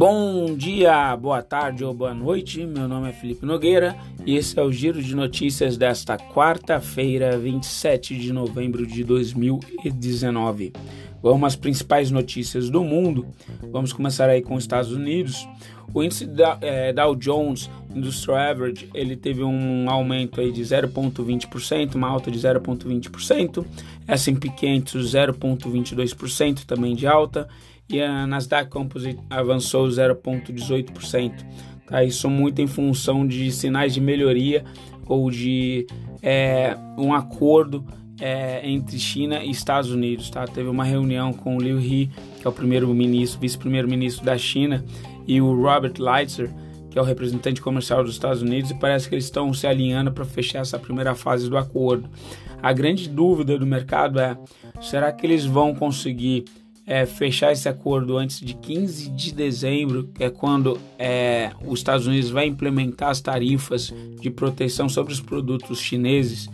Bom dia, boa tarde ou boa noite. Meu nome é Felipe Nogueira e esse é o giro de notícias desta quarta-feira, 27 de novembro de 2019. Vamos às principais notícias do mundo. Vamos começar aí com os Estados Unidos. O índice da, é, Dow Jones Industrial Average ele teve um aumento aí de 0,20%, uma alta de 0,20%. S&P 500 0,22% também de alta e a Nasdaq Composite avançou 0,18%. Tá? Isso muito em função de sinais de melhoria ou de é, um acordo é, entre China e Estados Unidos. Tá? Teve uma reunião com o Liu He, que é o primeiro-ministro, vice-primeiro-ministro da China, e o Robert Lighthizer, que é o representante comercial dos Estados Unidos, e parece que eles estão se alinhando para fechar essa primeira fase do acordo. A grande dúvida do mercado é: será que eles vão conseguir é, fechar esse acordo antes de 15 de dezembro, que é quando é, os Estados Unidos vai implementar as tarifas de proteção sobre os produtos chineses,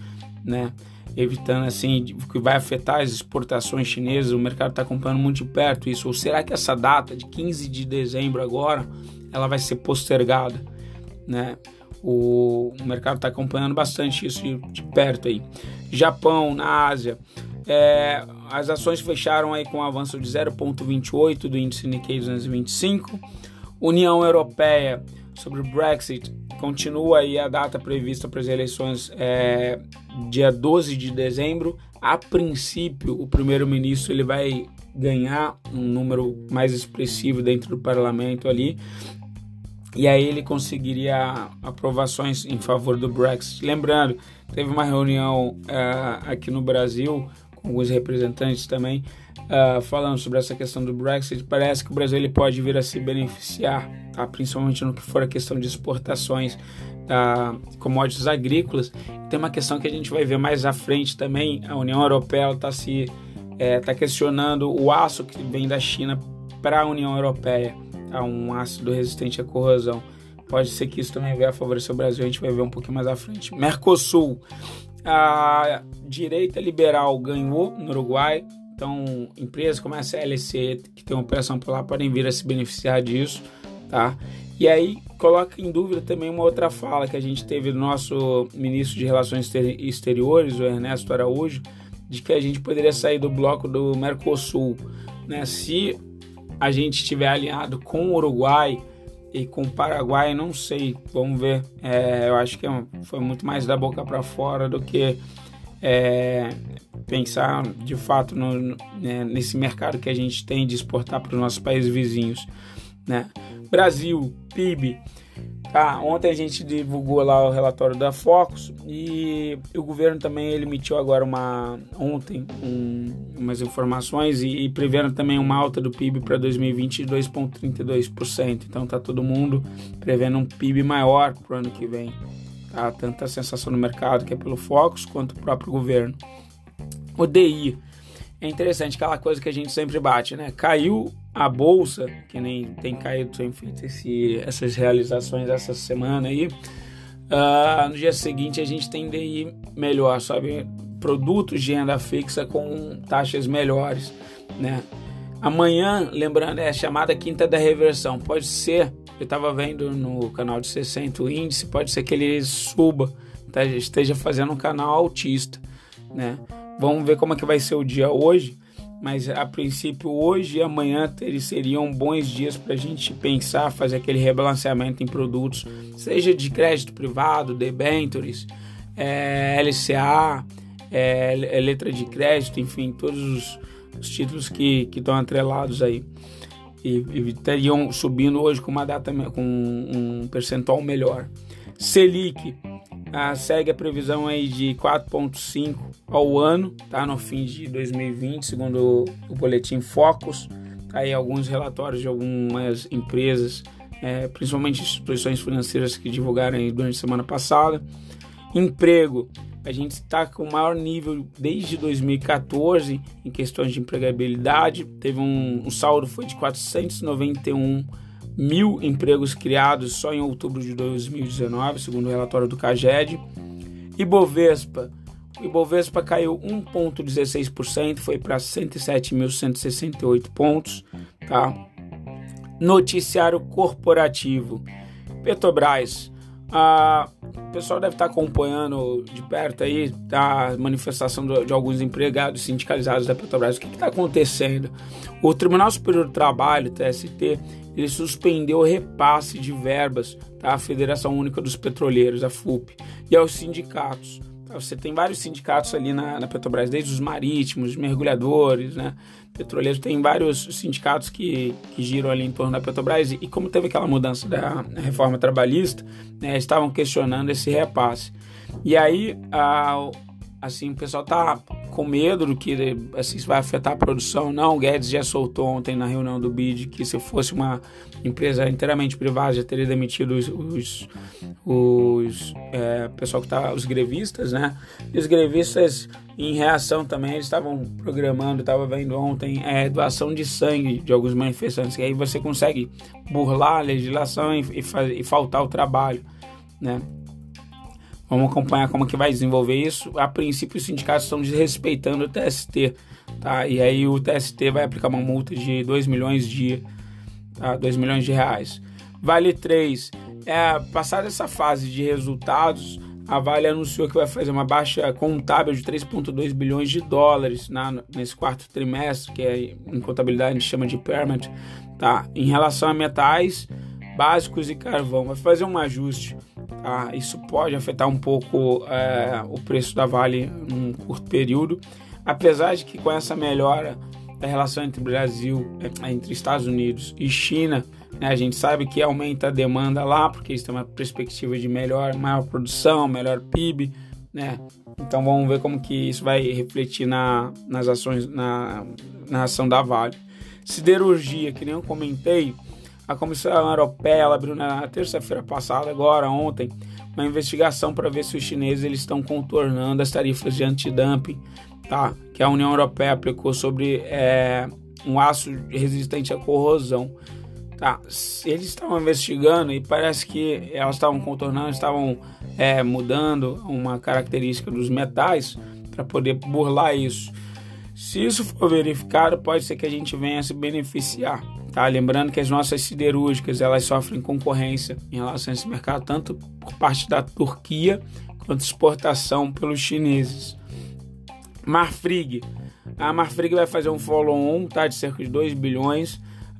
né? Evitando assim que vai afetar as exportações chinesas. O mercado está acompanhando muito de perto isso. Ou será que essa data de 15 de dezembro agora ela vai ser postergada, né? O, o mercado está acompanhando bastante isso de, de perto aí. Japão, na Ásia, é, as ações fecharam aí com um avanço de 0,28 do índice Nikkei 225. União Europeia sobre o Brexit continua aí a data prevista para as eleições é, dia 12 de dezembro. A princípio, o primeiro-ministro ele vai ganhar um número mais expressivo dentro do parlamento ali. E aí ele conseguiria aprovações em favor do Brexit. Lembrando, teve uma reunião uh, aqui no Brasil alguns representantes também uh, falando sobre essa questão do Brexit. Parece que o Brasil ele pode vir a se beneficiar, tá? principalmente no que for a questão de exportações uh, commodities agrícolas. Tem uma questão que a gente vai ver mais à frente também. A União Europeia está se é, tá questionando o aço que vem da China para a União Europeia, tá? um ácido resistente à corrosão. Pode ser que isso também venha a favorecer o Brasil, a gente vai ver um pouquinho mais à frente. Mercosul a direita liberal ganhou no Uruguai, então empresas como a CLC, que tem operação por lá, podem vir a se beneficiar disso, tá? E aí coloca em dúvida também uma outra fala que a gente teve do nosso ministro de Relações Exteriores, o Ernesto Araújo, de que a gente poderia sair do bloco do Mercosul, né? Se a gente estiver alinhado com o Uruguai, e com o Paraguai, não sei, vamos ver. É, eu acho que foi muito mais da boca para fora do que é, pensar de fato no, né, nesse mercado que a gente tem de exportar para os nossos países vizinhos. Né? Brasil, PIB, Tá, ontem a gente divulgou lá o relatório da Focus e o governo também ele emitiu agora uma ontem um, umas informações e, e prevendo também uma alta do PIB para 2020 de 2,32%. Então tá todo mundo prevendo um PIB maior para o ano que vem. Tá? Tanta a sensação no mercado que é pelo Focus quanto o próprio governo. O DI é interessante aquela coisa que a gente sempre bate, né? Caiu a bolsa, que nem tem caído, tem feito esse, essas realizações essa semana aí, uh, no dia seguinte a gente tem DI melhor, sabe? Produtos de renda fixa com taxas melhores, né? Amanhã, lembrando, é chamada quinta da reversão. Pode ser, eu estava vendo no canal de 60 o índice, pode ser que ele suba, tá? esteja fazendo um canal altista, né? Vamos ver como é que vai ser o dia hoje mas a princípio hoje e amanhã eles seriam bons dias para a gente pensar, fazer aquele rebalanceamento em produtos, seja de crédito privado, debentures, é, LCA, é, letra de crédito, enfim, todos os, os títulos que estão atrelados aí. E, e teriam subindo hoje com uma data com um percentual melhor. Selic ah, segue a previsão aí de 4,5 ao ano, tá? No fim de 2020, segundo o boletim Focus. Tá aí alguns relatórios de algumas empresas, é, principalmente instituições financeiras que divulgaram durante a semana passada. Emprego, a gente está com o maior nível desde 2014 em questões de empregabilidade. Teve um, um saldo foi de 491 mil empregos criados só em outubro de 2019, segundo o relatório do CAGED. Bovespa, o Ibovespa caiu 1,16%, foi para 107.168 pontos. Tá? Noticiário corporativo. Petrobras. Ah, o pessoal deve estar acompanhando de perto aí tá, a manifestação de, alguns empregados sindicalizados da Petrobras. O que está acontecendo? O Tribunal Superior do Trabalho, TST, ele suspendeu o repasse de verbas à tá? Federação Única dos Petroleiros, a FUP, e aos sindicatos. Você tem vários sindicatos ali na, na Petrobras, desde os marítimos, mergulhadores, né? Petroleiros, tem vários sindicatos que, que giram ali em torno da Petrobras. E, e como teve aquela mudança da reforma trabalhista, né, estavam questionando esse repasse. E aí, a, assim, o pessoal tá com medo do que assim, isso vai afetar a produção. Não, o Guedes já soltou ontem na reunião do BID que se fosse uma empresa inteiramente privada já teria demitido os, os, os é, pessoal que tá, os grevistas, né? E os grevistas em reação também eles estavam programando, estava vendo ontem é, doação de sangue de alguns manifestantes. Que aí você consegue burlar a legislação e, e, e faltar o trabalho, né? Vamos acompanhar como que vai desenvolver isso. A princípio, os sindicatos estão desrespeitando o TST, tá? E aí o TST vai aplicar uma multa de 2 milhões de, tá? 2 milhões de reais. Vale 3. É, passada essa fase de resultados, a Vale anunciou que vai fazer uma baixa contábil de 3,2 bilhões de dólares na, nesse quarto trimestre, que é, em contabilidade a gente chama de impairment, tá? Em relação a metais básicos e carvão, vai fazer um ajuste Tá? Isso pode afetar um pouco é, o preço da Vale num curto período, apesar de que com essa melhora da relação entre Brasil, é, entre Estados Unidos e China, né, a gente sabe que aumenta a demanda lá, porque eles têm uma perspectiva de melhor, maior produção, melhor PIB, né? Então vamos ver como que isso vai refletir na, nas ações, na, na ação da Vale. Siderurgia, que nem eu comentei, a Comissão Europeia abriu na terça-feira passada, agora ontem, uma investigação para ver se os chineses eles estão contornando as tarifas de antidumping, tá? Que a União Europeia aplicou sobre é, um aço resistente à corrosão. Tá, eles estavam investigando e parece que elas estavam contornando, estavam é, mudando uma característica dos metais para poder burlar isso. Se isso for verificado, pode ser que a gente venha se beneficiar. Tá? Lembrando que as nossas siderúrgicas elas sofrem concorrência em relação a esse mercado, tanto por parte da Turquia quanto exportação pelos chineses. Marfrig. A Marfrig vai fazer um follow-on tá, de cerca de 2 bilhões.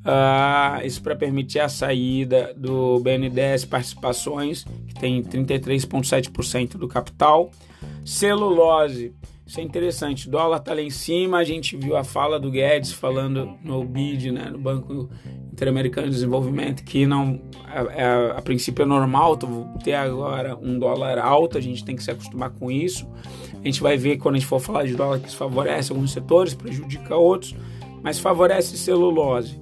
Uh, isso para permitir a saída do BNDES Participações, que tem 33,7% do capital. Celulose isso é interessante. O dólar está lá em cima. A gente viu a fala do Guedes falando no BID, né, no Banco Interamericano de Desenvolvimento, que não a, a, a princípio é normal ter agora um dólar alto. A gente tem que se acostumar com isso. A gente vai ver quando a gente for falar de dólar que isso favorece alguns setores, prejudica outros, mas favorece celulose.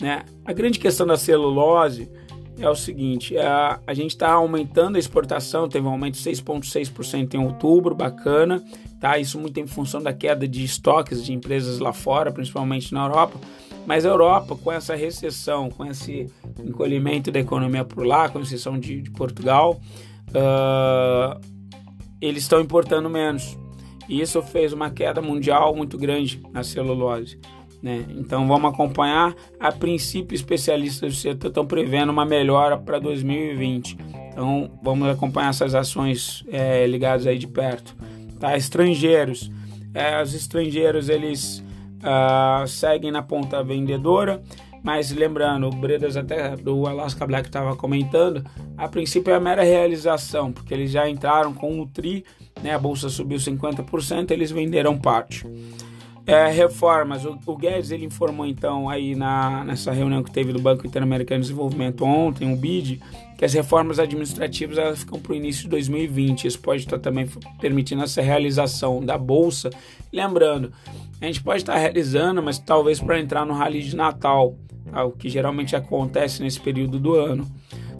Né? A grande questão da celulose é o seguinte: a, a gente está aumentando a exportação, teve um aumento de 6,6% em outubro, bacana, tá? Isso muito em função da queda de estoques de empresas lá fora, principalmente na Europa. Mas a Europa, com essa recessão, com esse encolhimento da economia por lá, com exceção de, de Portugal, uh, eles estão importando menos. E isso fez uma queda mundial muito grande na celulose. Né? Então vamos acompanhar. A princípio, especialistas do setor estão prevendo uma melhora para 2020. Então vamos acompanhar essas ações é, ligadas aí de perto. Tá? Estrangeiros. É, os estrangeiros eles uh, seguem na ponta vendedora, mas lembrando, o Bredas até do Alaska Black estava comentando, a princípio é a mera realização, porque eles já entraram com o TRI, né, a bolsa subiu 50%, eles venderam parte. É, reformas. O, o, Guedes ele informou então aí na, nessa reunião que teve do Banco Interamericano de Desenvolvimento ontem, o BID, que as reformas administrativas elas ficam para o início de 2020. Isso pode estar também permitindo essa realização da bolsa. Lembrando, a gente pode estar realizando, mas talvez para entrar no rally de Natal, tá? o que geralmente acontece nesse período do ano.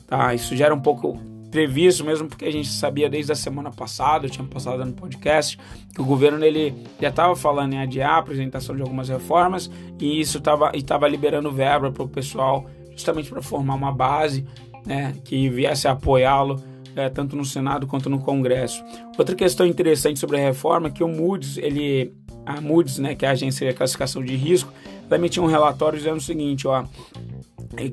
Tá? Isso gera um pouco previsto, mesmo porque a gente sabia desde a semana passada, eu tinha passado no podcast, que o governo ele já estava falando em adiar a apresentação de algumas reformas e isso estava liberando verba para o pessoal, justamente para formar uma base né, que viesse a apoiá-lo é, tanto no Senado quanto no Congresso. Outra questão interessante sobre a reforma é que o Moody's, ele, a Moody's, né, que é a agência de classificação de risco, ela emitiu um relatório dizendo o seguinte, ó,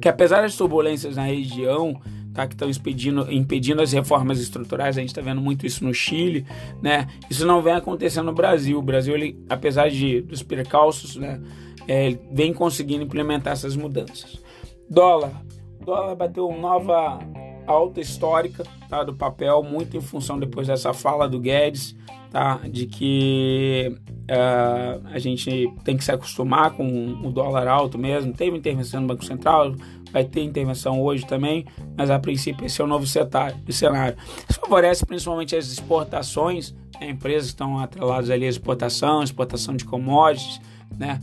que apesar das turbulências na região, tá, que estão impedindo, impedindo as reformas estruturais, a gente está vendo muito isso no Chile, né? Isso não vem acontecendo no Brasil. O Brasil, ele, apesar de dos percalços, né, é, vem conseguindo implementar essas mudanças. Dólar, dólar bateu nova alta histórica tá, do papel, muito em função depois dessa fala do Guedes, tá, de que uh, a gente tem que se acostumar com o dólar alto mesmo. Teve intervenção no Banco Central, vai ter intervenção hoje também, mas a princípio esse é o novo cenário. Isso favorece principalmente as exportações, né, empresas estão atreladas ali à exportação, exportação de commodities, né?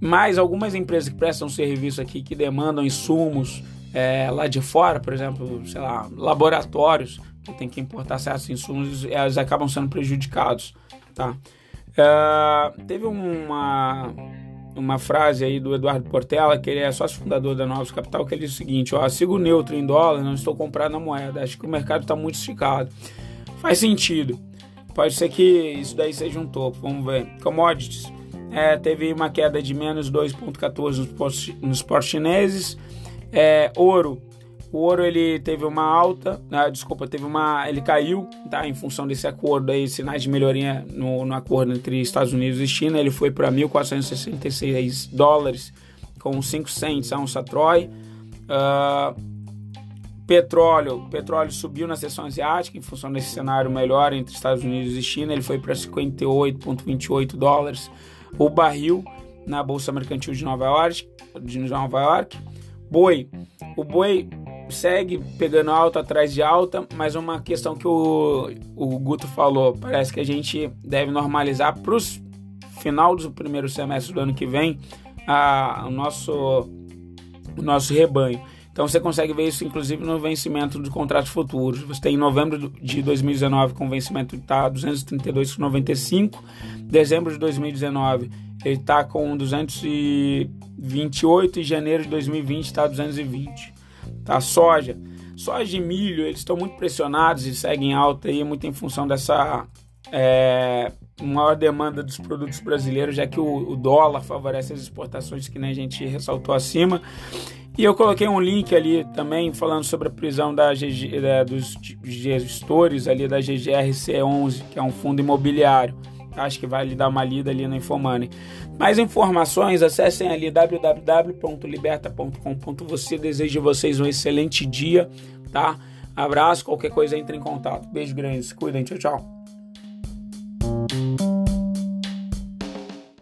Mas algumas empresas que prestam serviço aqui, que demandam insumos é, lá de fora, por exemplo, sei lá, laboratórios que tem que importar certos insumos, elas acabam sendo prejudicados, tá? É, teve uma uma frase aí do Eduardo Portela, que ele é sócio fundador da Novos Capital, que ele diz o seguinte: ó, sigo neutro em dólar, não estou comprando a moeda. Acho que o mercado está muito esticado. Faz sentido. Pode ser que isso daí seja um topo. Vamos ver. Commodities. É, teve uma queda de menos 2,14 nos portos chineses. É, ouro o ouro ele teve uma alta, né, desculpa, teve uma, ele caiu, tá? Em função desse acordo aí, sinais de melhoria no, no acordo entre Estados Unidos e China, ele foi para 1.466 dólares com 5 cents a onça Troy. Uh, petróleo, petróleo subiu na seção asiática em função desse cenário melhor entre Estados Unidos e China, ele foi para 58,28 dólares o barril na bolsa mercantil de Nova York, de Nova York. Boi, o boi segue pegando alta atrás de alta, mas uma questão que o, o Guto falou, parece que a gente deve normalizar para o final do primeiro semestre do ano que vem a, o, nosso, o nosso rebanho. Então você consegue ver isso inclusive no vencimento dos contratos futuros. Você tem em novembro de 2019 com vencimento está 232,95, dezembro de 2019 ele está com 228 e janeiro de 2020 está 220 tá? Soja. Soja e milho, eles estão muito pressionados e seguem alta aí, muito em função dessa é, maior demanda dos produtos brasileiros, já que o, o, dólar favorece as exportações, que nem a gente ressaltou acima. E eu coloquei um link ali também falando sobre a prisão da GG, da, dos gestores ali da GGRC11, que é um fundo imobiliário. Acho que vale dar uma lida ali na Infomoney. Mais informações, acessem ali www.liberta.com.você. Desejo a vocês um excelente dia, tá? Abraço, qualquer coisa entre em contato. Beijo grande, se cuidem, tchau, tchau.